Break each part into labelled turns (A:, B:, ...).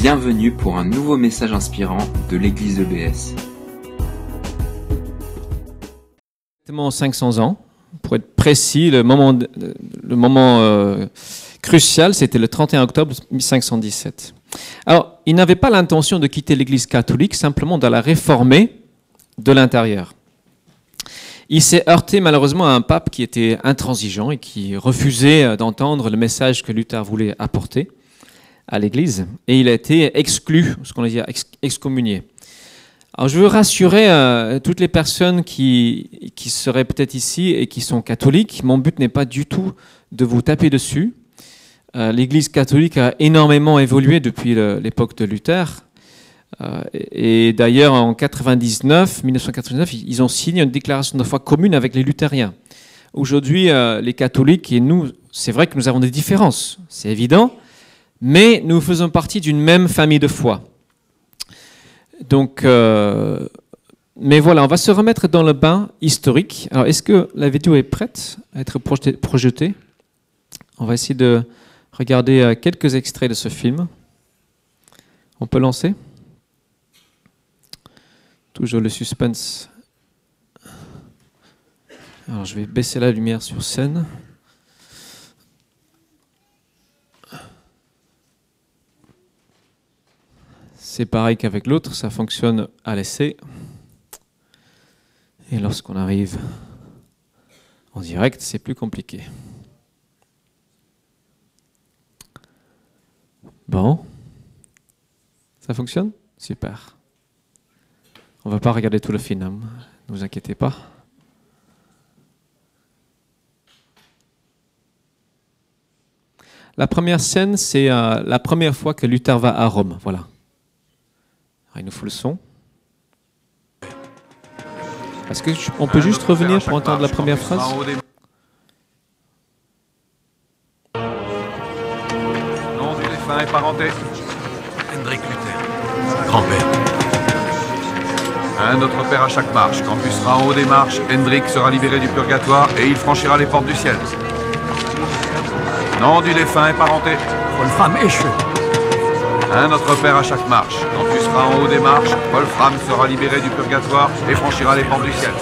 A: Bienvenue pour un nouveau message inspirant de l'église EBS.
B: Exactement 500 ans. Pour être précis, le moment, euh, crucial, c'était le 31 octobre 1517. Alors, il n'avait pas l'intention de quitter l'Église catholique, simplement de la réformer de l'intérieur. Il s'est heurté malheureusement à un pape qui était intransigeant et qui refusait euh, d'entendre le message que Luther voulait apporter à l'Église. Et il a été exclu, ce qu'on dire excommunié. Alors je veux rassurer euh, toutes les personnes qui, qui seraient peut-être ici et qui sont catholiques. Mon but n'est pas du tout de vous taper dessus. Euh, L'Église catholique a énormément évolué depuis l'époque de Luther. Euh, et d'ailleurs, en 99, 1999, ils ont signé une déclaration de foi commune avec les luthériens. Aujourd'hui, les catholiques et nous, c'est vrai que nous avons des différences, c'est évident, mais nous faisons partie d'une même famille de foi. Donc, euh, mais voilà, on va se remettre dans le bain historique. Alors, est-ce que la vidéo est prête à être projetée On va essayer de regarder quelques extraits de ce film. On peut lancer? Toujours le suspense. Alors je vais baisser la lumière sur scène. C'est pareil qu'avec l'autre, ça fonctionne à l'essai. Et lorsqu'on arrive en direct, c'est plus compliqué. Bon. Ça fonctionne? Super. On ne va pas regarder tout le film, hein. ne vous inquiétez pas. La première scène, c'est euh, la première fois que Luther va à Rome. Voilà. Il nous faut le son. Est-ce qu'on peut juste revenir pour entendre la première phrase
C: Nom du défunt et parenté
D: Hendrik Luther, grand-père.
C: Un notre Père à chaque marche. Quand tu seras en haut des marches, Hendrik sera libéré du purgatoire et il franchira les portes du ciel. Nom du défunt et parenté.
D: Wolfram Esche.
C: Un notre Père à chaque marche. Quand tu en haut des marches, Wolfram sera libéré du purgatoire et franchira les portes du ciel.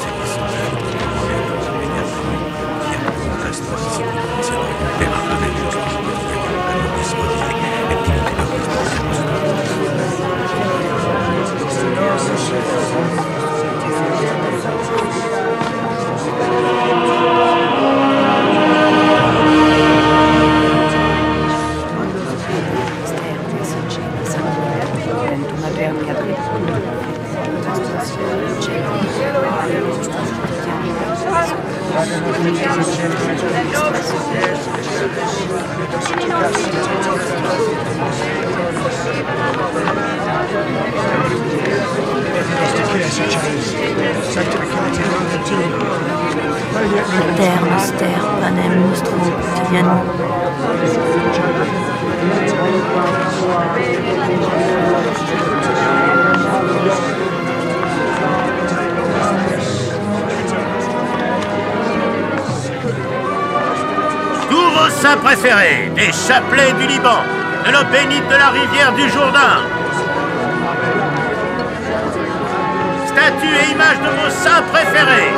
E: Vos saints préférés, des chapelets du Liban, de l'eau bénite de la rivière du Jourdain, statues et images de vos saints préférés,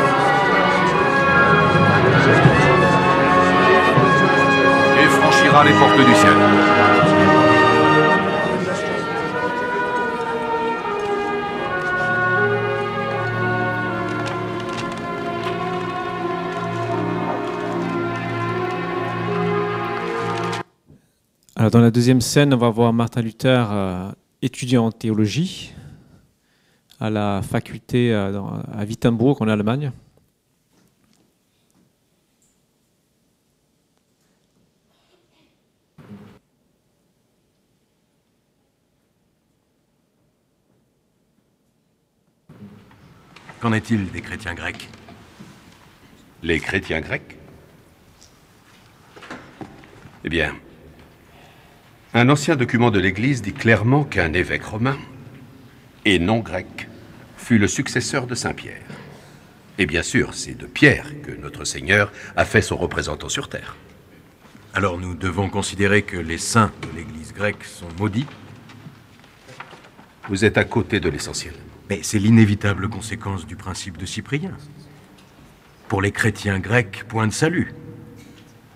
C: Et franchira les portes du ciel.
B: Dans la deuxième scène, on va voir Martin Luther euh, étudiant en théologie à la faculté euh, dans- à Wittenberg en Allemagne.
D: Qu'en est-il des chrétiens grecs?
F: Les chrétiens grecs? Eh bien, un ancien document de l'Église dit clairement qu'un évêque romain, et non grec, fut le successeur de Saint Pierre. Et bien sûr, c'est de Pierre que notre Seigneur a fait son représentant sur terre.
D: Alors nous devons considérer que les saints de l'Église grecque sont maudits
F: Vous êtes à côté de l'essentiel.
D: Mais c'est l'inévitable conséquence du principe de Cyprien. Pour les chrétiens grecs, point de salut.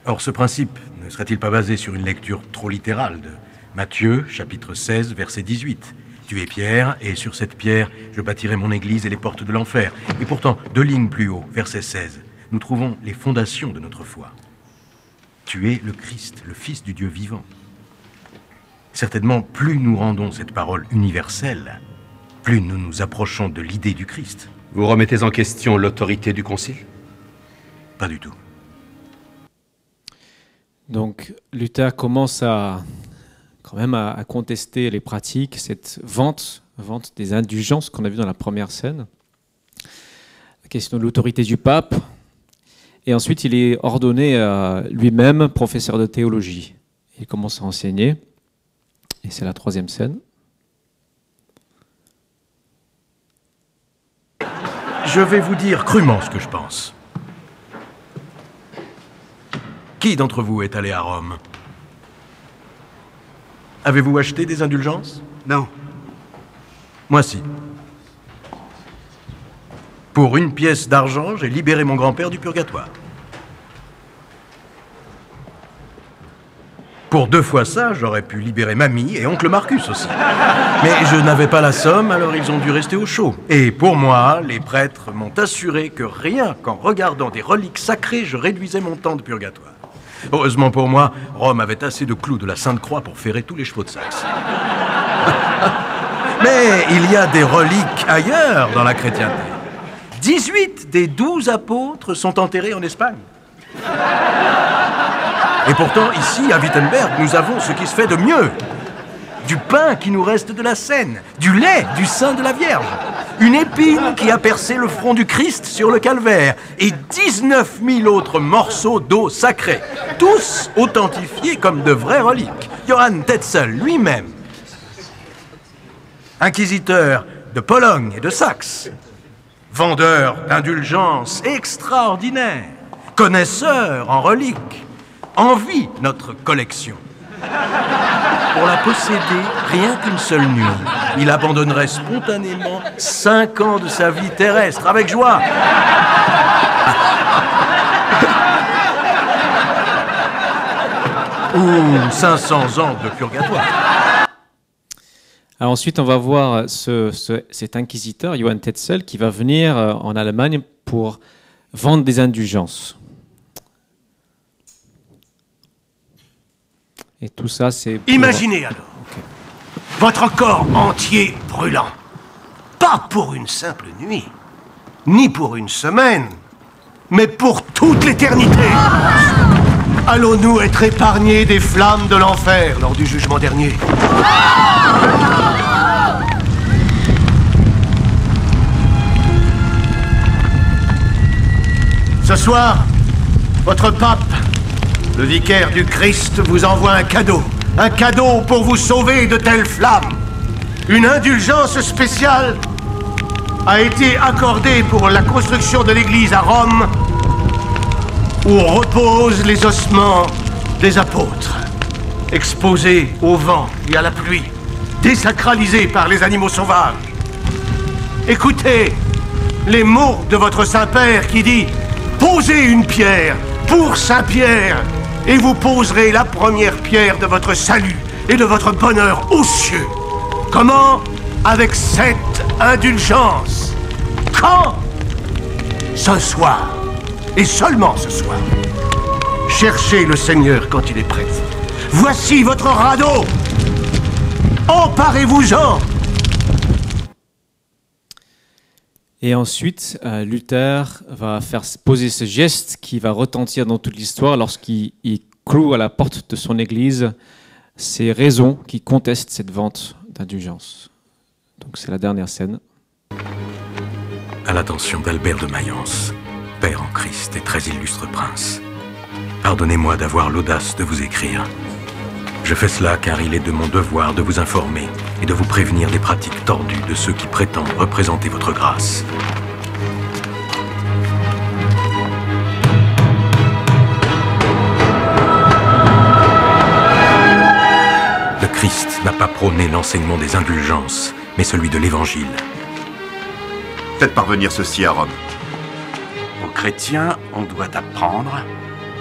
D: Or, ce principe ne serait-il pas basé sur une lecture trop littérale de Matthieu, chapitre 16, verset 18 Tu es Pierre, et sur cette pierre, je bâtirai mon église et les portes de l'enfer. Et pourtant, deux lignes plus haut, verset 16, nous trouvons les fondations de notre foi. Tu es le Christ, le Fils du Dieu vivant. Certainement, plus nous rendons cette parole universelle, plus nous nous approchons de l'idée du Christ.
F: Vous remettez en question l'autorité du Concile?
D: Pas du tout.
B: Donc Luther commence à quand même à, contester les pratiques, cette vente, vente des indulgences qu'on a vu dans la première scène, la question de l'autorité du pape, et ensuite il est ordonné euh, lui-même professeur de théologie. Il commence à enseigner, et c'est la troisième scène.
D: Je vais vous dire crûment ce que je pense. Qui d'entre vous est allé à Rome? Avez-vous acheté des indulgences?
G: Non.
D: Moi si. Pour une pièce d'argent, j'ai libéré mon grand-père du purgatoire. Pour deux fois ça, j'aurais pu libérer mamie et oncle Marcus aussi. Mais je n'avais pas la somme, alors ils ont dû rester au chaud. Et pour moi, les prêtres m'ont assuré que rien qu'en regardant des reliques sacrées, je réduisais mon temps de purgatoire. Heureusement pour moi, Rome avait assez de clous de la Sainte Croix pour ferrer tous les chevaux de Saxe. Mais il y a des reliques ailleurs dans la chrétienté. 18 des 12 apôtres sont enterrés en Espagne. Et pourtant, ici, à Wittenberg, nous avons ce qui se fait de mieux. Du pain qui nous reste de la Seine, du lait du sein de la Vierge, une épine qui a percé le front du Christ sur le calvaire, et 19 000 autres morceaux d'eau sacrée, tous authentifiés comme de vraies reliques. Johann Tetzel lui-même, inquisiteur de Pologne et de Saxe, vendeur d'indulgences extraordinaires, connaisseur en reliques, envie notre collection. Pour la posséder, rien qu'une seule nuit, il abandonnerait spontanément cinq ans de sa vie terrestre avec joie. Ou 500 ans de purgatoire.
B: Ensuite, on va voir ce- ce- cet inquisiteur, Johann Tetzel, qui va venir euh, en Allemagne pour vendre des indulgences. Et tout ça, c'est... pour-
G: Imaginez alors votre corps entier brûlant. Pas pour une simple nuit, ni pour une semaine, mais pour toute l'éternité. Allons-nous être épargnés des flammes de l'enfer lors du jugement dernier? Ce soir, votre pape, le vicaire du Christ, vous envoie un cadeau. Un cadeau pour vous sauver de telles flammes. Une indulgence spéciale a été accordée pour la construction de l'église à Rome où reposent les ossements des apôtres, exposés au vent et à la pluie, désacralisés par les animaux sauvages. Écoutez les mots de votre Saint-Père qui dit Posez une pierre pour Saint-Pierre, et vous poserez la première pierre de votre salut et de votre bonheur aux cieux. Comment Avec cette indulgence. Quand Ce soir. Et seulement ce soir. Cherchez le Seigneur quand il est prêt. Voici votre radeau. Emparez-vous-en.
B: Et ensuite, euh, Luther va faire poser ce geste qui va retentir dans toute l'histoire lorsqu'il il cloue à la porte de son église ces raisons qui contestent cette vente d'indulgence. Donc c'est la dernière scène.
D: À l'attention d'Albert de Mayence, Père en Christ et très illustre prince, pardonnez-moi d'avoir l'audace de vous écrire. Je fais cela car il est de mon devoir de vous informer et de vous prévenir des pratiques tordues de ceux qui prétendent représenter votre grâce. Le Christ n'a pas prôné l'enseignement des indulgences, mais celui de l'Évangile.
G: Faites parvenir ceci à Rome.
E: Aux chrétiens, on doit apprendre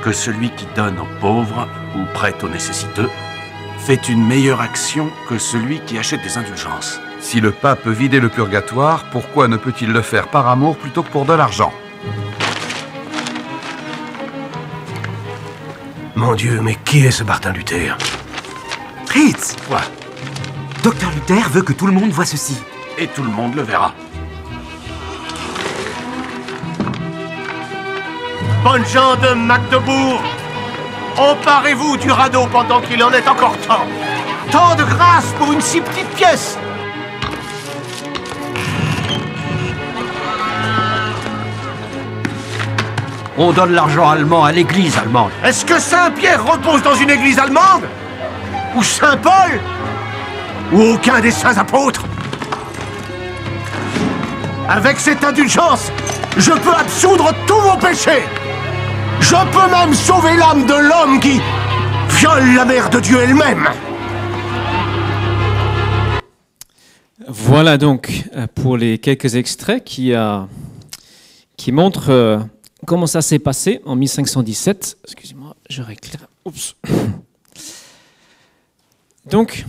E: que celui qui donne aux pauvres ou prête aux nécessiteux fait une meilleure action que celui qui achète des indulgences.
C: Si le pape peut vider le purgatoire, pourquoi ne peut-il le faire par amour plutôt que pour de l'argent?
G: Mon Dieu, mais qui est ce Martin Luther?
H: Fritz
E: Quoi?
H: Docteur Luther veut que tout le monde voit ceci.
E: Et tout le monde le verra.
G: Bonnes gens de Magdebourg Emparez-vous du radeau pendant qu'il en est encore temps. Tant de grâce pour une si petite pièce.
I: On donne l'argent allemand à l'église allemande.
G: Est-ce que Saint-Pierre repose dans une église allemande? Ou Saint-Paul? Ou aucun des saints apôtres? Avec cette indulgence, je peux absoudre tous vos péchés Je peux même sauver l'âme de l'homme qui viole la mère de Dieu elle-même
B: Voilà donc euh, pour les quelques extraits qui, euh, qui montrent euh, comment ça s'est passé en 1517. Excusez-moi, je réclame. Oups. Donc,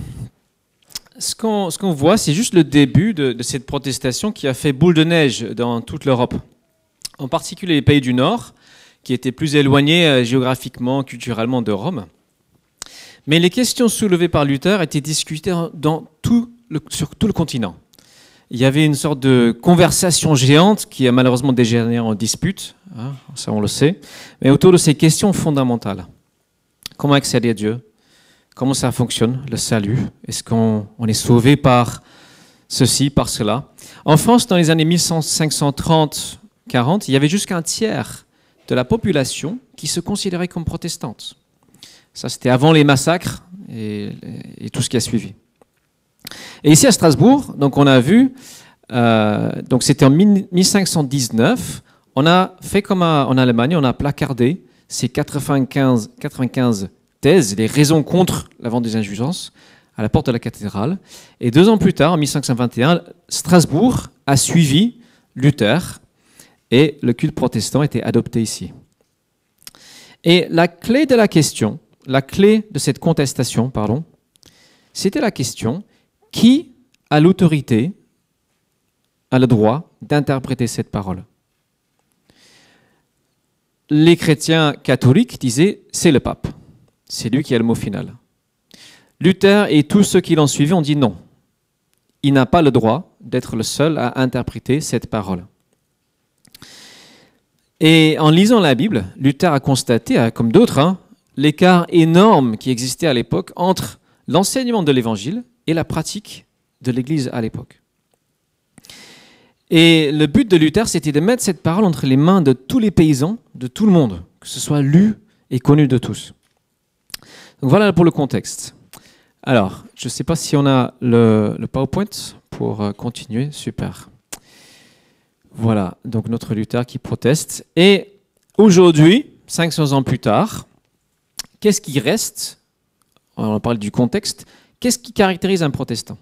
B: ce qu'on ce qu'on voit, c'est juste le début de, de cette protestation qui a fait boule de neige dans toute l'Europe. En particulier les pays du Nord, qui étaient plus éloignés euh, géographiquement, culturellement de Rome. Mais les questions soulevées par Luther étaient discutées sur tout le continent. Il y avait une sorte de conversation géante qui a malheureusement dégénéré en dispute, hein, ça on le sait, mais autour de ces questions fondamentales. Comment accéder à Dieu? Comment ça fonctionne, le salut? Est-ce qu'on on est sauvé par ceci, par cela? En France, dans les années 1530-40, il y avait jusqu'un tiers de la population qui se considérait comme protestante. Ça, c'était avant les massacres et, tout ce qui a suivi. Et ici à Strasbourg, donc on a vu, euh, donc c'était en 1519, on a fait comme en Allemagne, on a placardé ces 95, 95 thèses, les raisons contre la vente des indulgences, à la porte de la cathédrale. Et deux ans plus tard, en 1521, Strasbourg a suivi Luther et le culte protestant était adopté ici. Et la clé de la question, la clé de cette contestation, pardon, c'était la question qui a l'autorité, a le droit d'interpréter cette parole? Les chrétiens catholiques disaient c'est le pape, c'est lui qui a le mot final. Luther et tous ceux qui l'ont suivi ont dit non, il n'a pas le droit d'être le seul à interpréter cette parole. Et en lisant la Bible, Luther a constaté, euh, comme d'autres, hein, l'écart énorme qui existait à l'époque entre l'enseignement de l'Évangile et la pratique de l'Église à l'époque. Et le but de Luther, c'était de mettre cette parole entre les mains de tous les paysans, de tout le monde, que ce soit lu et connu de tous. Donc voilà pour le contexte. Alors, je ne sais pas si on a le, le PowerPoint pour euh, continuer. Super. Voilà, donc notre Luther qui proteste. Et aujourd'hui, 500 ans plus tard, qu'est-ce qui reste On parle du contexte. Qu'est-ce qui caractérise un protestant?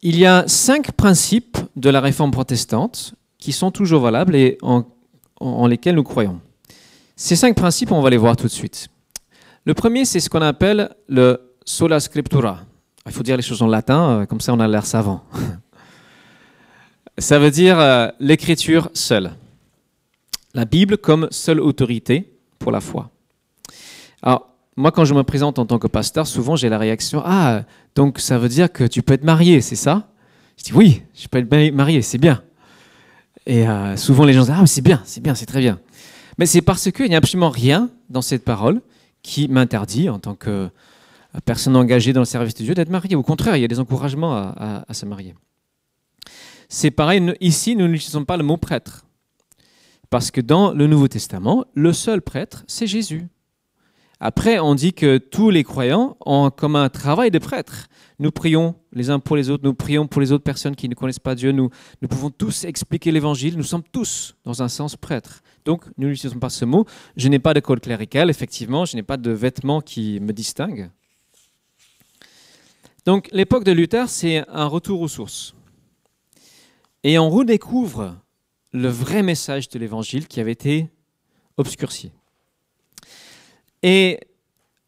B: Il y a cinq principes de la réforme protestante qui sont toujours valables et en, en lesquels nous croyons. Ces cinq principes, on va les voir tout de suite. Le premier, c'est ce qu'on appelle le sola scriptura. Il faut dire les choses en latin, euh, comme ça on a l'air savant. Ça veut dire euh, l'écriture seule. La Bible comme seule autorité pour la foi. Alors, moi, quand je me présente en tant que pasteur, souvent j'ai la réaction Ah, donc ça veut dire que tu peux être marié, c'est ça? Je dis Oui, je peux être marié, c'est bien. Et euh, souvent les gens disent Ah, c'est bien, c'est bien, c'est très bien. Mais c'est parce qu'il n'y a absolument rien dans cette parole qui m'interdit, en tant que personne engagée dans le service de Dieu, d'être marié. Au contraire, il y a des encouragements à se marier. C'est pareil, ici, nous n'utilisons pas le mot prêtre. Parce que dans le Nouveau Testament, le seul prêtre, c'est Jésus. Après, on dit que tous les croyants ont comme un travail de prêtre. Nous prions les uns pour les autres, nous prions pour les autres personnes qui ne connaissent pas Dieu, nous, nous pouvons tous expliquer l'Évangile, nous sommes tous, dans un sens, prêtres. Donc, nous n'utilisons pas ce mot. Je n'ai pas de code clérical, effectivement, je n'ai pas de vêtements qui me distinguent. Donc l'époque de Luther, c'est un retour aux sources. Et on redécouvre le vrai message de l'Évangile qui avait été obscurci. Et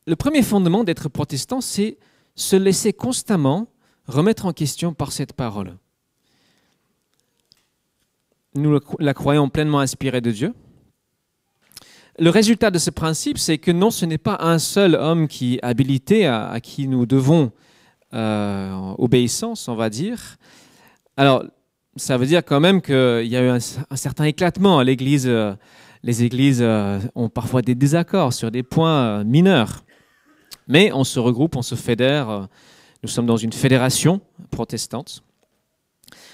B: le premier fondement d'être protestant, c'est se laisser constamment remettre en question par cette parole. Nous la croyons pleinement inspirée de Dieu. Le résultat de ce principe, c'est que non, ce n'est pas un seul homme qui est habilité, à, qui nous devons euh, obéissance, on va dire. Alors, ça veut dire quand même qu'il y a eu un, certain éclatement l'Église. Euh, les Églises euh, ont parfois des désaccords sur des points mineurs. Mais on se regroupe, on se fédère. Nous sommes dans une fédération protestante,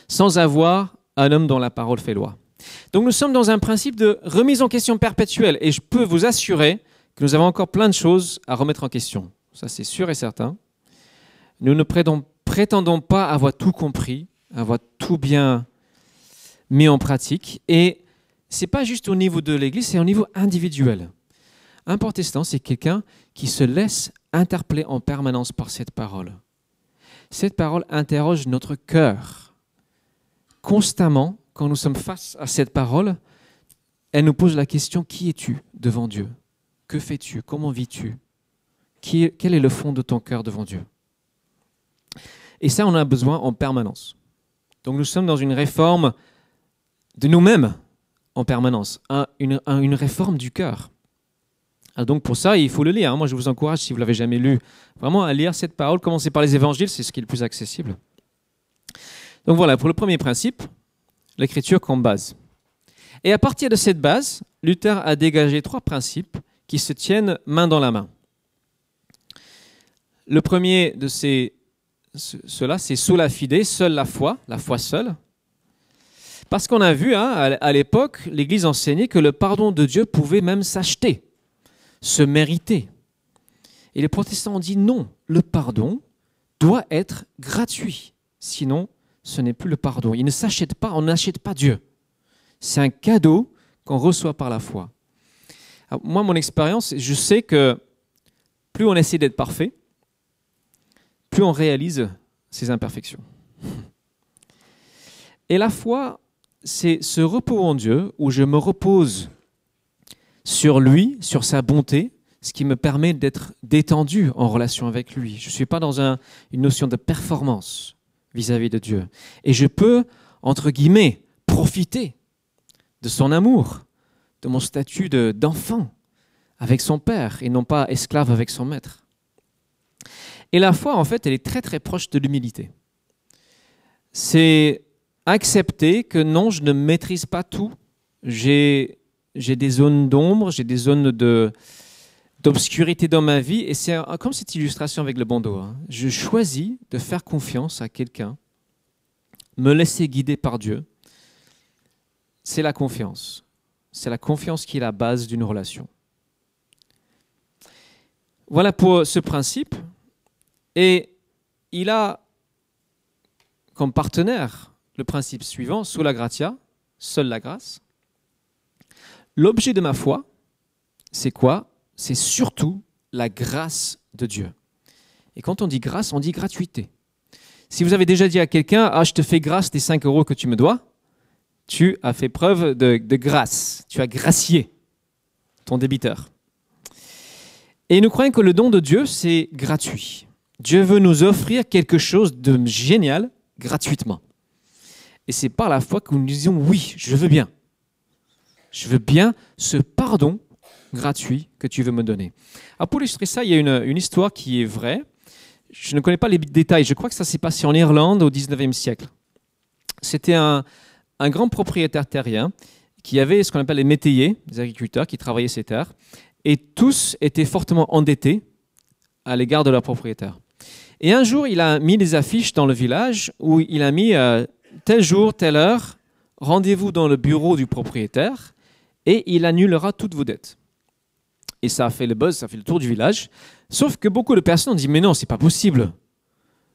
B: sans avoir un homme dont la parole fait loi. Donc nous sommes dans un principe de remise en question perpétuelle. Et je peux vous assurer que nous avons encore plein de choses à remettre en question. Ça, c'est sûr et certain. Nous ne prétendons pas avoir tout compris, avoir tout bien mis en pratique. Et ce n'est pas juste au niveau de l'Église, c'est au niveau individuel. Un protestant, c'est quelqu'un qui se laisse interpeller en permanence par cette parole. Cette parole interroge notre cœur. Constamment, quand nous sommes face à cette parole, elle nous pose la question, qui es-tu devant Dieu? Que fais-tu? Comment vis-tu? Quel est le fond de ton cœur devant Dieu? Et ça, on a besoin en permanence. Donc nous sommes dans une réforme de nous-mêmes en permanence, une, réforme du cœur. Ah, donc pour ça, il faut le lire. Hein. Moi, je vous encourage, si vous l'avez jamais lu, vraiment à lire cette parole. Commencez par les évangiles, c'est ce qui est le plus accessible. Donc voilà, pour le premier principe, l'écriture comme base. Et à partir de cette base, Luther a dégagé trois principes qui se tiennent main dans la main. Le premier de ces, cela, c'est sola fide, seule la foi, la foi seule. Parce qu'on a vu hein, à l'époque, l'Église enseignait que le pardon de Dieu pouvait même s'acheter se mériter. Et les protestants ont dit non, le pardon doit être gratuit. Sinon, ce n'est plus le pardon. Il ne s'achète pas, on n'achète pas Dieu. C'est un cadeau qu'on reçoit par la foi. moi, mon expérience, je sais que plus on essaie d'être parfait, plus on réalise ses imperfections. Et la foi, c'est ce repos en Dieu où je me repose sur lui, sur sa bonté, ce qui me permet d'être détendu en relation avec lui. Je ne suis pas dans une notion de performance vis-à-vis de Dieu. Et je peux, entre guillemets, profiter de son amour, de mon statut d'enfant avec son père et non pas esclave avec son maître. Et la foi, en fait, elle est très très proche de l'humilité. C'est accepter que non, je ne maîtrise pas tout. J'ai des zones d'ombre, j'ai des zones de d'obscurité dans ma vie, et c'est comme cette illustration avec le bandeau. Hein. Je choisis de faire confiance à quelqu'un, me laisser guider par Dieu. C'est la confiance. C'est la confiance qui est la base d'une relation. Voilà pour ce principe. Et il a comme partenaire le principe suivant, la gratia, seule la grâce. L'objet de ma foi, c'est quoi? C'est surtout la grâce de Dieu. Et quand on dit grâce, on dit gratuité. Si vous avez déjà dit à quelqu'un, ah, je te fais grâce des 5 euros que tu me dois, tu as fait preuve de, de grâce, tu as gracié ton débiteur. Et nous croyons que le don de Dieu, c'est gratuit. Dieu veut nous offrir quelque chose de génial gratuitement. Et c'est par la foi que nous disons oui, je veux bien. Je veux bien ce pardon gratuit que tu veux me donner. Alors pour illustrer ça, il y a une, histoire qui est vraie. Je ne connais pas les détails. Je crois que ça s'est passé en Irlande au 19e siècle. C'était un, grand propriétaire terrien qui avait ce qu'on appelle les métayers, des agriculteurs qui travaillaient ces terres, et tous étaient fortement endettés à l'égard de leur propriétaire. Et un jour, il a mis des affiches dans le village où il a mis euh, tel jour, telle heure, rendez-vous dans le bureau du propriétaire et il annulera toutes vos dettes. Et ça a fait le buzz, ça a fait le tour du village. Sauf que beaucoup de personnes ont dit Mais non, c'est pas possible.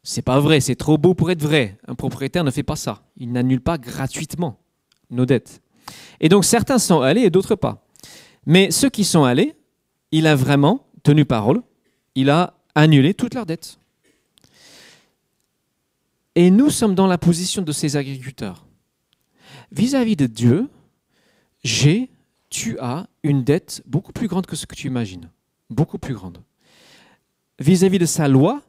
B: C'est pas vrai, c'est trop beau pour être vrai. Un propriétaire ne fait pas ça. Il n'annule pas gratuitement nos dettes. Et donc certains sont allés et d'autres pas. Mais ceux qui sont allés, il a vraiment tenu parole. Il a annulé toutes leurs dettes. Et nous sommes dans la position de ces agriculteurs. Vis-à-vis de Dieu, j'ai, tu as une dette beaucoup plus grande que ce que tu imagines. Beaucoup plus grande. Vis-à-vis de sa loi,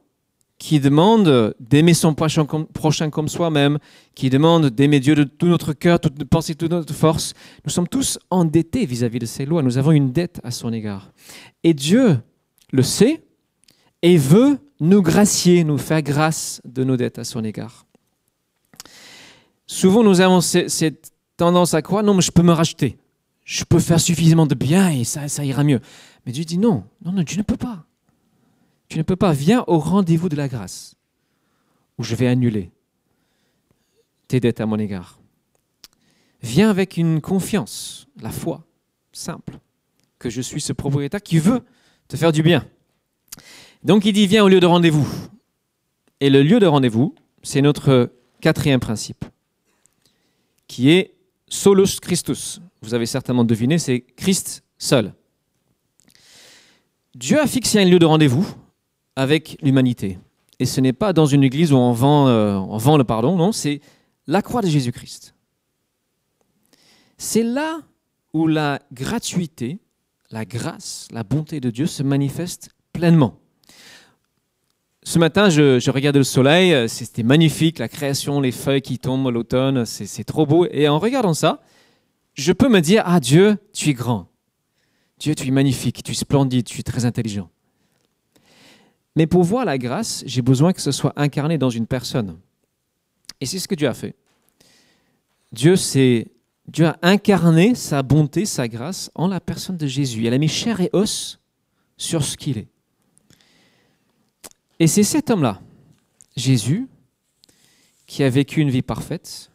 B: qui demande d'aimer son prochain comme, soi-même, qui demande d'aimer Dieu de tout notre cœur, toute notre pensée, toute notre force, nous sommes tous endettés vis-à-vis de ces lois. Nous avons une dette à son égard. Et Dieu le sait et veut nous gracier, nous faire grâce de nos dettes à son égard. Souvent, nous avons ce- cette tendance à croire, non, mais je peux me racheter. Je peux faire suffisamment de bien et ça, ça ira mieux. Mais Dieu dit non, non, non, tu ne peux pas. Tu ne peux pas. Viens au rendez-vous de la grâce, où je vais annuler tes dettes à mon égard. Viens avec une confiance, la foi, simple, que je suis ce propriétaire qui veut te faire du bien. Donc il dit viens au lieu de rendez-vous. Et le lieu de rendez-vous, c'est notre quatrième principe, qui est solus Christus. Vous avez certainement deviné, c'est Christ seul. Dieu a fixé un lieu de rendez-vous avec l'humanité. Et ce n'est pas dans une église où on vend, euh, le pardon, non, c'est la croix de Jésus-Christ. C'est là où la gratuité, la grâce, la bonté de Dieu se manifeste pleinement. Ce matin, je, je regardais le soleil, euh, c'était magnifique, la création, les feuilles qui tombent, l'automne, c'est trop beau. Et en regardant ça, je peux me dire, ah Dieu, tu es grand. Dieu, tu es magnifique, tu es splendide, tu es très intelligent. Mais pour voir la grâce, j'ai besoin que ce soit incarné dans une personne. Et c'est ce que Dieu a fait. Dieu, Dieu a incarné sa bonté, sa grâce en la personne de Jésus. Il a mis chair et os sur ce qu'il est. Et c'est cet homme-là, Jésus, qui a vécu une vie parfaite,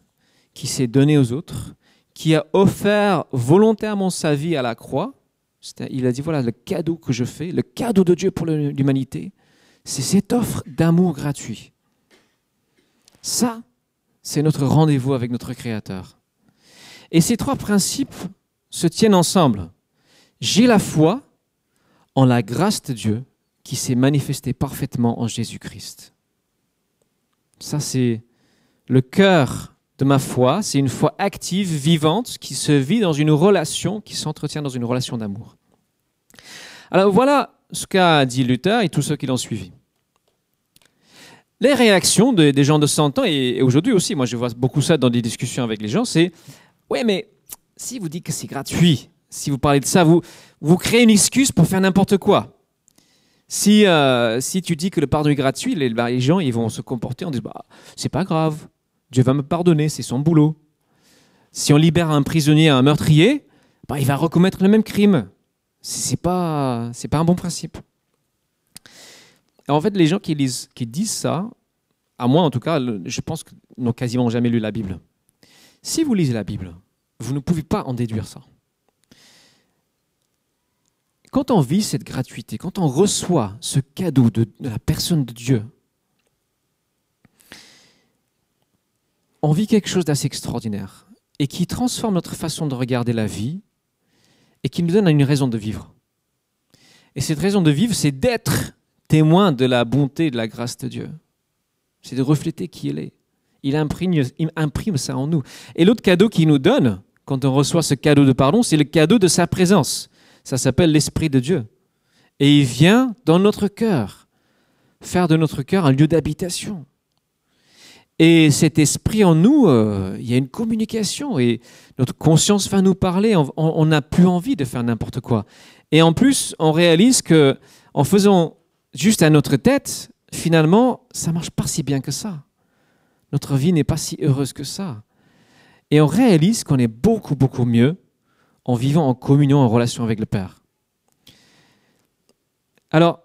B: qui s'est donné aux autres, qui a offert volontairement sa vie à la croix. Il a dit, voilà le cadeau que je fais, le cadeau de Dieu pour l'humanité, c'est cette offre d'amour gratuit. Ça, c'est notre rendez-vous avec notre Créateur. Et ces trois principes se tiennent ensemble. J'ai la foi en la grâce de Dieu qui s'est manifestée parfaitement en Jésus-Christ. Ça, c'est le cœur de ma foi. C'est une foi active, vivante, qui se vit dans une relation, qui s'entretient dans une relation d'amour. Alors voilà ce qu'a dit Luther et tous ceux qui l'ont suivi. Les réactions de- des gens de 100 ans, et, et aujourd'hui aussi, moi je vois beaucoup ça dans des discussions avec les gens, c'est Ouais, mais si vous dites que c'est gratuit, si vous parlez de ça, vous, vous créez une excuse pour faire n'importe quoi. Si, euh, si tu dis que le pardon est gratuit, les, bah, gens vont se comporter en disant bah, C'est pas grave, Dieu va me pardonner, c'est son boulot. Si on libère un prisonnier, un meurtrier, bah, il va recommettre le même crime. C'est pas, c'est pas un bon principe. En fait, les gens qui, qui disent ça, à moi en tout cas, je pense qu'ils n'ont quasiment jamais lu la Bible. Si vous lisez la Bible, vous ne pouvez pas en déduire ça. Quand on vit cette gratuité, quand on reçoit ce cadeau de, la personne de Dieu, on vit quelque chose d'assez extraordinaire et qui transforme notre façon de regarder la vie et qui nous donne une raison de vivre. Et cette raison de vivre, c'est d'être témoin de la bonté et de la grâce de Dieu. C'est de refléter qui il est. Il il imprime ça en nous. Et l'autre cadeau qu'il nous donne, quand on reçoit ce cadeau de pardon, c'est le cadeau de sa présence. Ça s'appelle l'Esprit de Dieu. Et il vient dans notre cœur, faire de notre cœur un lieu d'habitation. Et cet esprit en nous, euh, il y a une communication et notre conscience va nous parler. On- n'a plus envie de faire n'importe quoi. Et en plus, on réalise que en faisant juste à notre tête, finalement, ça marche pas si bien que ça. Notre vie n'est pas si heureuse que ça. Et on réalise qu'on est beaucoup, beaucoup mieux en vivant en communion, en relation avec le Père. Alors,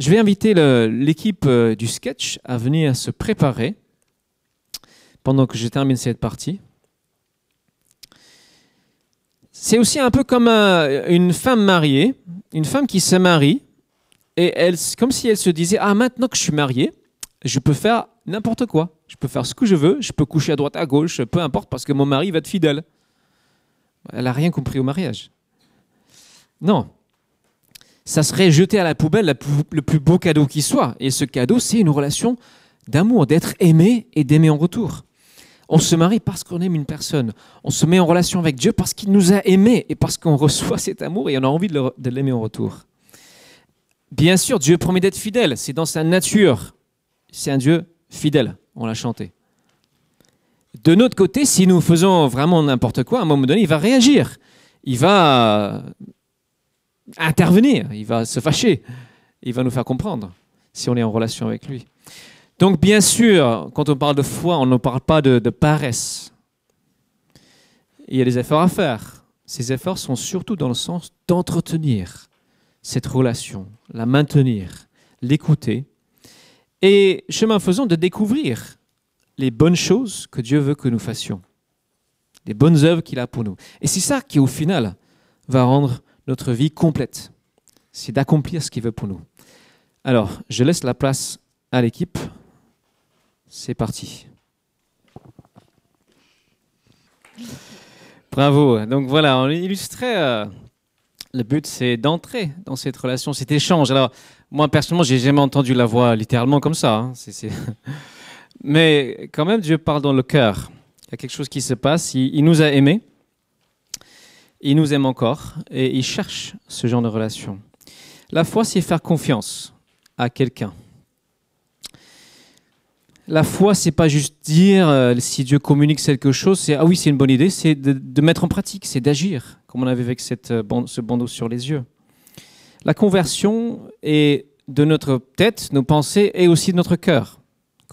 B: je vais inviter l'équipe euh, du sketch à venir se préparer pendant que je termine cette partie. C'est aussi un peu comme euh, une femme mariée, une femme qui se marie, et elle, comme si elle se disait, ah maintenant que je suis mariée, je peux faire n'importe quoi. Je peux faire ce que je veux, je peux coucher à droite, à gauche, peu importe, parce que mon mari va être fidèle. Elle n'a rien compris au mariage. Non. Ça serait jeter à la poubelle le plus beau cadeau qui soit. Et ce cadeau, c'est une relation d'amour, d'être aimé et d'aimer en retour. On se marie parce qu'on aime une personne. On se met en relation avec Dieu parce qu'il nous a aimés et parce qu'on reçoit cet amour et on a envie de l'aimer en retour. Bien sûr, Dieu promet d'être fidèle. C'est dans sa nature. C'est un Dieu fidèle. On l'a chanté. De notre côté, si nous faisons vraiment n'importe quoi, à un moment donné, il va réagir. Il va intervenir. Il va se fâcher. Il va nous faire comprendre si on est en relation avec lui. Donc bien sûr, quand on parle de foi, on ne parle pas de, paresse. Il y a des efforts à faire. Ces efforts sont surtout dans le sens d'entretenir cette relation, la maintenir, l'écouter, et chemin faisant de découvrir les bonnes choses que Dieu veut que nous fassions, les bonnes œuvres qu'il a pour nous. Et c'est ça qui, au final, va rendre notre vie complète. C'est d'accomplir ce qu'il veut pour nous. Alors, je laisse la place à l'équipe. C'est parti. Bravo. Donc voilà, on illustrait. Euh, le but, c'est d'entrer dans cette relation, cet échange. Alors, moi, personnellement, j'ai jamais entendu la voix littéralement comme ça. Hein. Mais quand même, Dieu parle dans le cœur. Il y a quelque chose qui se passe. Il, nous a aimés. Il nous aime encore. Et il cherche ce genre de relation. La foi, c'est faire confiance à quelqu'un. La foi, c'est pas juste dire euh, si Dieu communique quelque chose, c'est ah oui, c'est une bonne idée, c'est de, mettre en pratique, c'est d'agir, comme on avait avec euh, ce bandeau sur les yeux. La conversion est de notre tête, nos pensées et aussi de notre cœur,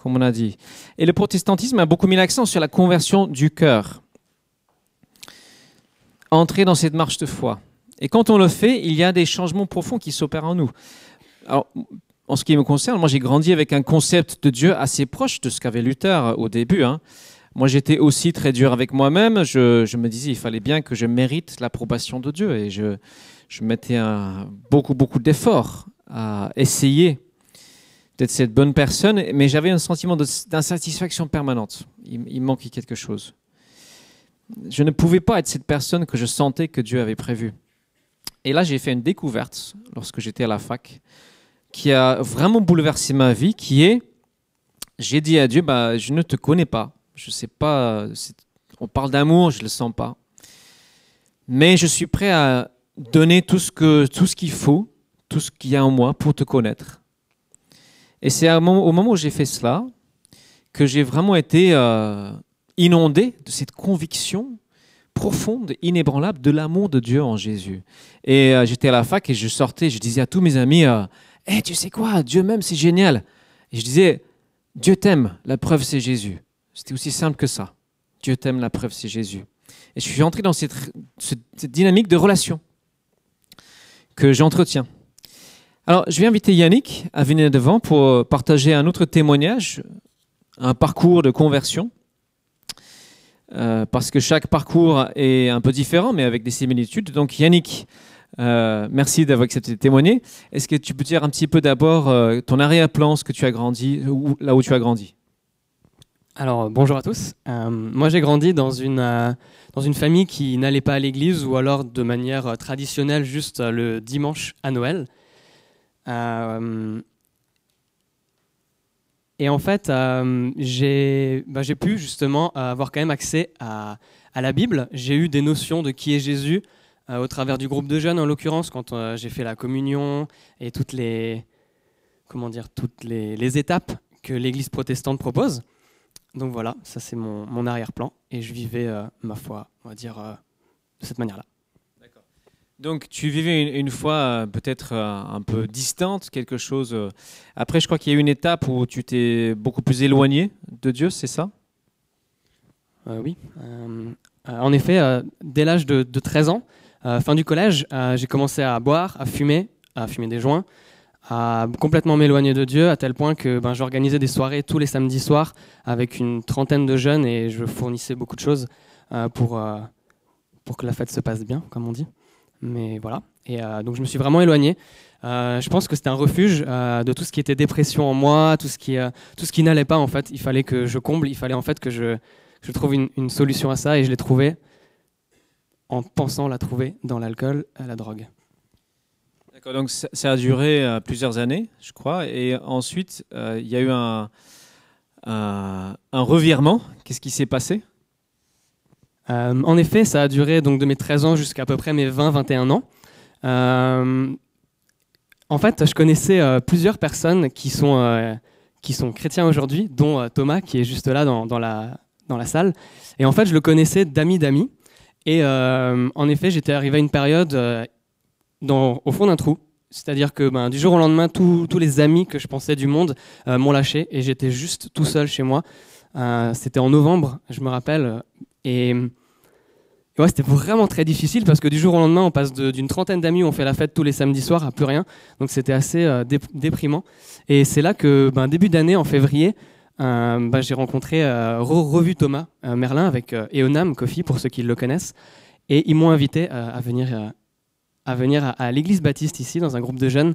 B: comme on a dit. Et le protestantisme a beaucoup mis l'accent sur la conversion du cœur. Entrer dans cette marche de foi. Et quand on le fait, il y a des changements profonds qui s'opèrent en nous. Alors, en ce qui me concerne, moi j'ai grandi avec un concept de Dieu assez proche de ce qu'avait Luther au début. Hein. Moi j'étais aussi très dur avec moi-même. Je, me disais il fallait bien que je mérite l'approbation de Dieu et je, mettais beaucoup beaucoup d'efforts à essayer d'être cette bonne personne, mais j'avais un sentiment d'insatisfaction permanente. Il, manquait quelque chose. Je ne pouvais pas être cette personne que je sentais que Dieu avait prévue. Et là j'ai fait une découverte lorsque j'étais à la fac qui a vraiment bouleversé ma vie, qui est, j'ai dit à Dieu, bah, je ne te connais pas, je sais pas, on parle d'amour, je le sens pas, mais je suis prêt à donner tout ce tout ce qu'il faut, tout ce qu'il y a en moi pour te connaître. Et c'est au moment où j'ai fait cela que j'ai vraiment été euh, inondé de cette conviction profonde, inébranlable de l'amour de Dieu en Jésus. Et euh, j'étais à la fac et je sortais, je disais à tous mes amis, euh, eh, tu sais quoi, Dieu m'aime, c'est génial. Et je disais, Dieu t'aime, la preuve c'est Jésus. C'était aussi simple que ça. Dieu t'aime, la preuve c'est Jésus. Et je suis entré dans cette, dynamique de relation que j'entretiens. Alors, je vais inviter Yannick à venir devant pour partager un autre témoignage, un parcours de conversion. Euh, parce que chaque parcours est un peu différent, mais avec des similitudes. Donc, Yannick, euh, merci d'avoir accepté de témoigner. Est-ce que tu peux dire un petit peu d'abord euh, ton arrière-plan, ce que tu as grandi, là où tu as grandi?
J: Alors, bonjour à tous. Moi, j'ai grandi dans une, dans une famille qui n'allait pas à l'église ou alors de manière traditionnelle, juste le dimanche à Noël. Et en fait, j'ai bah, pu justement avoir quand même accès à, la Bible. J'ai eu des notions de qui est Jésus, euh, au travers du groupe de jeunes en l'occurrence, quand euh, j'ai fait la communion et toutes les, comment dire, toutes les, étapes que l'Église protestante propose. Donc voilà, ça c'est mon, arrière-plan et je vivais euh, ma foi, on va dire, de cette manière-là.
B: Donc tu vivais une, foi peut-être un peu distante, quelque chose. Après, je crois qu'il y a eu une étape où tu t'es beaucoup plus éloigné de Dieu, c'est ça?
J: Oui. en effet, dès l'âge de, de, 13 ans, euh, fin du collège, euh, j'ai commencé à boire, à fumer, à fumer des joints, à complètement m'éloigner de Dieu, à tel point que ben, j'organisais des soirées tous les samedis soirs avec une trentaine de jeunes et je fournissais beaucoup de choses euh, pour, pour que la fête se passe bien, comme on dit. Mais voilà. Et donc je me suis vraiment éloigné. je pense que c'était un refuge de tout ce qui était dépression en moi, tout ce qui, tout qui n'allait pas en fait. Il fallait que je comble, il fallait en fait que je, je trouve une, solution à ça et je l'ai trouvé en pensant la trouver dans l'alcool, la drogue.
B: D'accord, donc ça, a duré euh, plusieurs années, je crois, et ensuite euh, il y a eu un, euh, un revirement. Qu'est-ce qui s'est passé?
J: Euh, en effet, ça a duré donc de mes 13 ans jusqu'à à peu près mes 20-21 ans. Euh, en fait, je connaissais euh, plusieurs personnes qui sont, qui sont chrétiens aujourd'hui, dont Thomas, qui est juste là dans, la, dans la salle. Et en fait, je le connaissais d'amis d'amis. Et en effet, j'étais arrivé à une période au fond d'un trou. C'est-à-dire que ben, du jour au lendemain, tous les amis que je pensais du monde m'ont lâché et j'étais juste tout seul chez moi. C'était en novembre, je me rappelle. Et, et ouais, c'était vraiment très difficile parce que du jour au lendemain, on passe d'une trentaine d'amis, on fait la fête tous les samedis soirs à plus rien. Donc c'était assez euh, dé- déprimant. Et c'est là que, ben, début d'année, en février, euh, ben, j'ai rencontré, euh, re- revu Thomas Merlin avec Eonam Kofi, pour ceux qui le connaissent. Et ils m'ont invité à venir, à, l'église baptiste ici, dans un groupe de jeunes.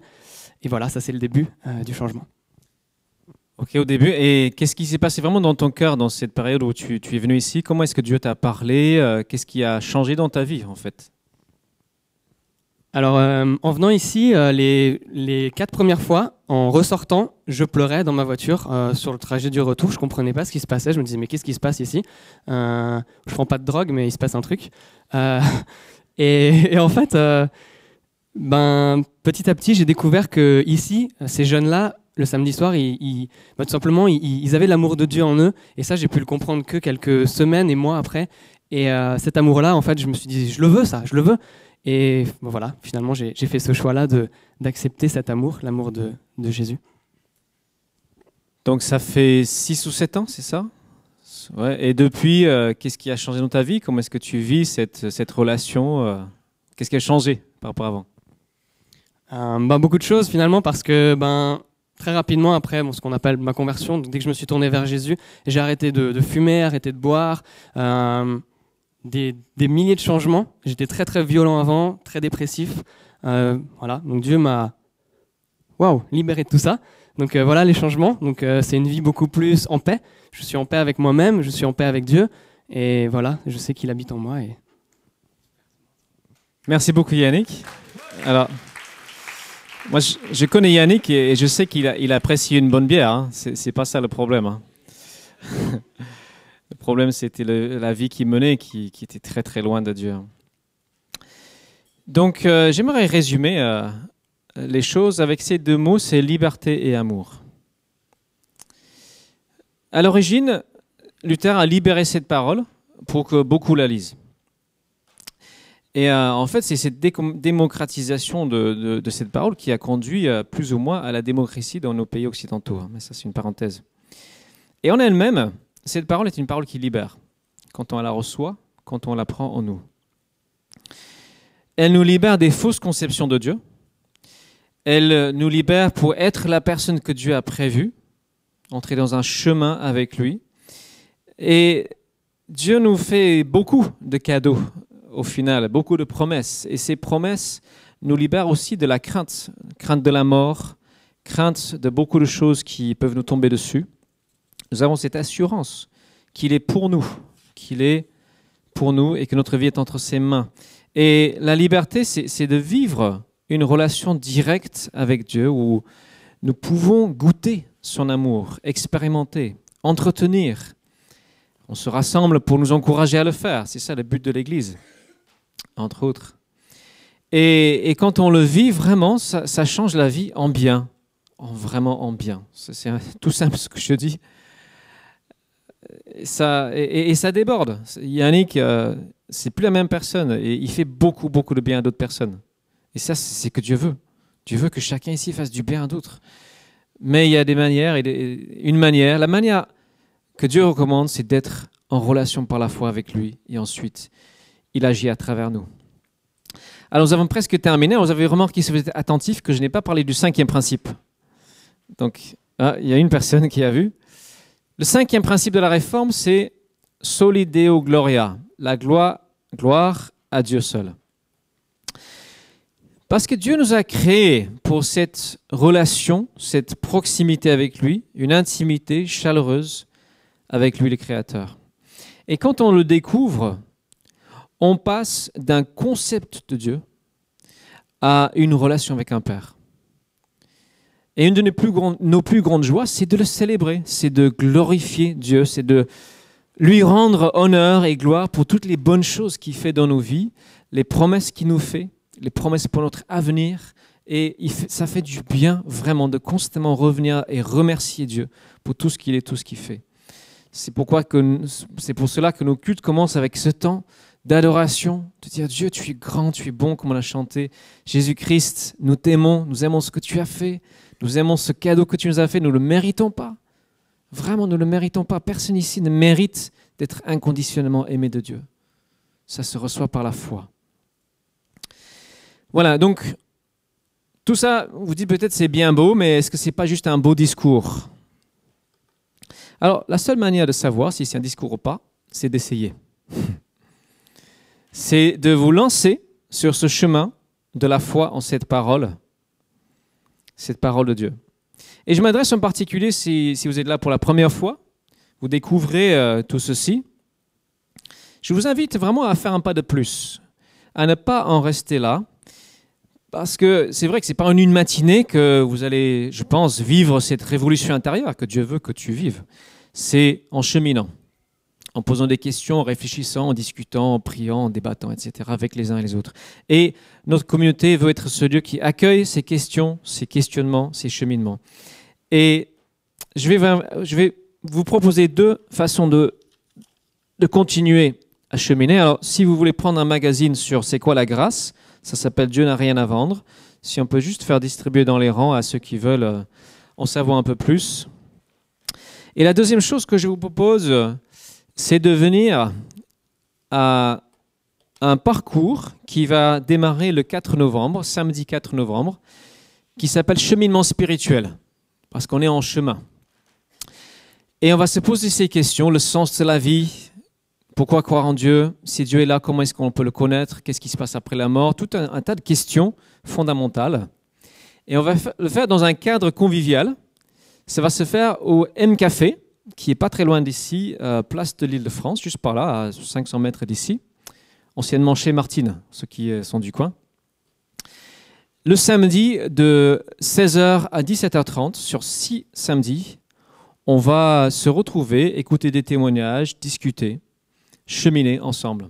J: Et voilà, ça c'est le début du changement.
B: Ok, au début. Et qu'est-ce qui s'est passé vraiment dans ton cœur dans cette période où tu, es venu ici? Comment est-ce que Dieu t'a parlé? Euh, Qu'est-ce qui a changé dans ta vie, en fait?
J: Alors, euh, en venant ici, euh, les, les quatre premières fois, en ressortant, je pleurais dans ma voiture sur le trajet du retour. Je comprenais pas ce qui se passait. Je me disais, mais qu'est-ce qui se passe ici? Euh, Je prends pas de drogue, mais il se passe un truc. Et, et en fait, ben, petit à petit, j'ai découvert que ici, ces jeunes-là, le samedi soir, ils, ils- ben, tout simplement, ils, ils avaient l'amour de Dieu en eux. Et ça, j'ai pu le comprendre que quelques semaines et mois après. Et euh, cet amour-là, en fait, je me suis dit, je le veux, ça, je le veux. Et bon, voilà, finalement, j'ai fait ce choix-là d'accepter cet amour, l'amour de, de Jésus.
B: Donc ça fait 6 ou 7 ans, c'est ça? Ouais. Et depuis, euh, qu'est-ce qui a changé dans ta vie? Comment est-ce que tu vis cette, cette relation euh, Qu'est-ce qui a changé par rapport à avant?
J: Ben, beaucoup de choses finalement parce que ben, très rapidement après ce qu'on appelle ma conversion, dès que je me suis tourné vers Jésus, j'ai arrêté de, fumer, arrêté de boire, euh, des, milliers de changements. J'étais très très violent avant, très dépressif. Euh, voilà, donc Dieu m'a waouh, libéré de tout ça. Donc euh, voilà les changements. Donc c'est une vie beaucoup plus en paix. Je suis en paix avec moi-même, je suis en paix avec Dieu. Et voilà, je sais qu'il habite en moi.
B: Merci beaucoup Yannick. Alors, moi je, connais Yannick et, je sais qu'il apprécie une bonne bière. Hein. C'est pas ça le problème. hein. le problème c'était la vie qu'il menait qui, était très très loin de Dieu. Donc euh, j'aimerais résumer euh, les choses avec ces deux mots, c'est liberté et amour. À l'origine, Luther a libéré cette parole pour que beaucoup la lisent. Et euh, en fait, c'est cette démocratisation de cette parole qui a conduit euh, plus ou moins à la démocratie dans nos pays occidentaux. hein. Mais ça, c'est une parenthèse. Et en elle-même, cette parole est une parole qui libère quand on la reçoit, quand on la prend en nous. Elle nous libère des fausses conceptions de Dieu. Elle euh, nous libère pour être la personne que Dieu a prévue, entrer dans un chemin avec lui. Et Dieu nous fait beaucoup de cadeaux au final, beaucoup de promesses. Et ces promesses nous libèrent aussi de la crainte, crainte de la mort, crainte de beaucoup de choses qui peuvent nous tomber dessus. Nous avons cette assurance qu'il est pour nous, qu'il est pour nous et que notre vie est entre ses mains. Et la liberté, c'est de vivre une relation directe avec Dieu où nous pouvons goûter son amour, expérimenter, entretenir. On se rassemble pour nous encourager à le faire. C'est ça le but de l'Église, entre autres. Et, quand on le vit vraiment, ça, change la vie en bien, en vraiment en bien. C'est tout simple ce que je dis. Et ça, déborde. Yannick, euh, c'est plus la même personne et il fait beaucoup, beaucoup de bien à d'autres personnes. Et ça, c'est c'est que Dieu veut. Dieu veut que chacun ici fasse du bien à d'autres. Mais il y a des manières, une manière, la manière que Dieu recommande, c'est d'être en relation par la foi avec lui et ensuite il agit à travers nous. Alors nous avons presque terminé. Vous avez remarqué, si vous êtes attentif, que je n'ai pas parlé du cinquième principe. Donc, ah, il y a une personne qui a vu. Le cinquième principe de la réforme, c'est Soli Deo Gloria, la gloire, gloire à Dieu seul. Parce que Dieu nous a créés pour cette relation, cette proximité avec lui, une intimité chaleureuse avec lui, le Créateur. Et quand on le découvre, on passe d'un concept de Dieu à une relation avec un Père. Et une de nos plus, grandes, joies, c'est de le célébrer, c'est de glorifier Dieu, c'est de lui rendre honneur et gloire pour toutes les bonnes choses qu'il fait dans nos vies, les promesses qu'il nous fait, les promesses pour notre avenir. Et ça fait du bien vraiment de constamment revenir et remercier Dieu pour tout ce qu'il est, tout ce qu'il fait. C'est pour cela que nos cultes commencent avec ce temps d'adoration, de dire Dieu, tu es grand, tu es bon, comme on a chanté. Jésus-Christ, nous t'aimons, nous aimons ce que tu as fait, nous aimons ce cadeau que tu nous as fait, nous ne le méritons pas. Vraiment, nous ne le méritons pas. Personne ici ne mérite d'être inconditionnellement aimé de Dieu. Ça se reçoit par la foi. Voilà, donc tout ça, vous dites peut-être c'est bien beau, mais est-ce que ce n'est pas juste un beau discours? Alors, la seule manière de savoir si c'est un discours ou pas, c'est d'essayer. C'est de vous lancer sur ce chemin de la foi en cette parole, cette parole de Dieu. Et je m'adresse en particulier, si, vous êtes là pour la première fois, vous découvrez euh, tout ceci, je vous invite vraiment à faire un pas de plus, à ne pas en rester là, parce que c'est vrai que ce n'est pas en une matinée que vous allez, je pense, vivre cette révolution intérieure que Dieu veut que tu vives. C'est en cheminant, en posant des questions, en réfléchissant, en discutant, en priant, en débattant, etc., avec les uns et les autres. Et notre communauté veut être ce Dieu qui accueille ces questions, ces questionnements, ces cheminements. Et je vais, je vais vous proposer deux façons de, de continuer à cheminer. Alors, si vous voulez prendre un magazine sur c'est quoi la grâce, ça s'appelle Dieu n'a rien à vendre. Si on peut juste faire distribuer dans les rangs à ceux qui veulent euh, en savoir un peu plus. Et la deuxième chose que je vous propose, c'est de venir à un parcours qui va démarrer le 4 novembre, samedi 4 novembre, qui s'appelle Cheminement spirituel, parce qu'on est en chemin. Et on va se poser ces questions, le sens de la vie, pourquoi croire en Dieu Si Dieu est là, comment est-ce qu'on peut le connaître Qu'est-ce qui se passe après la mort Tout un, tas de questions fondamentales. Et on va le faire dans un cadre convivial. Ça va se faire au M Café, qui est pas très loin d'ici, euh, place de l'île de France, juste par là, à 500 mètres d'ici. Anciennement chez Martine, ceux qui sont du coin. Le samedi, de 16h à 17h30, sur six samedis, on va se retrouver, écouter des témoignages, discuter cheminer ensemble.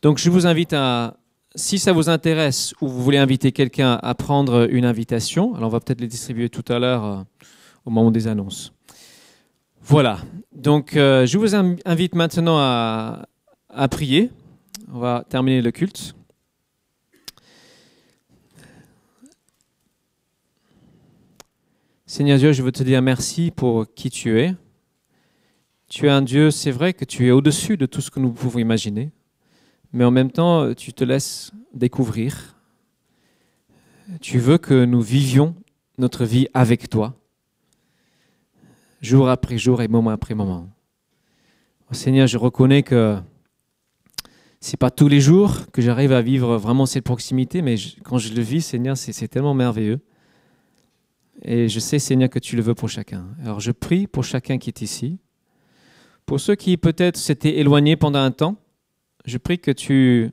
B: Donc je vous invite à, si ça vous intéresse ou vous voulez inviter quelqu'un à prendre une invitation, alors on va peut-être les distribuer tout à l'heure euh, au moment des annonces. Voilà, donc euh, je vous invite maintenant à, à prier. On va terminer le culte. Seigneur Dieu, je veux te dire merci pour qui tu es. Tu es un Dieu, c'est vrai que tu es au-dessus de tout ce que nous pouvons imaginer, mais en même temps, tu te laisses découvrir. Tu veux que nous vivions notre vie avec toi, jour après jour et moment après moment. Seigneur, je reconnais que c'est pas tous les jours que j'arrive à vivre vraiment cette proximité, mais quand je le vis, Seigneur, c'est tellement merveilleux. Et je sais, Seigneur, que tu le veux pour chacun. Alors je prie pour chacun qui est ici. Pour ceux qui peut-être s'étaient éloignés pendant un temps, je prie que tu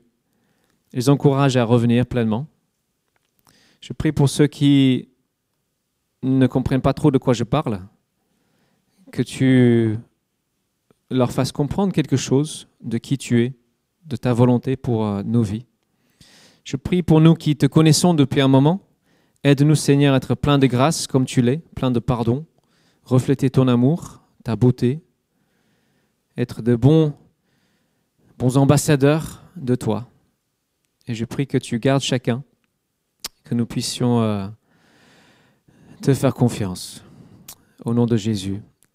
B: les encourages à revenir pleinement. Je prie pour ceux qui ne comprennent pas trop de quoi je parle, que tu leur fasses comprendre quelque chose de qui tu es, de ta volonté pour euh, nos vies. Je prie pour nous qui te connaissons depuis un moment. Aide-nous, Seigneur, à être plein de grâce comme tu l'es, plein de pardon, refléter ton amour, ta beauté, être de bons, bons ambassadeurs de toi. Et je prie que tu gardes chacun, que nous puissions euh, te faire confiance. Au nom de Jésus.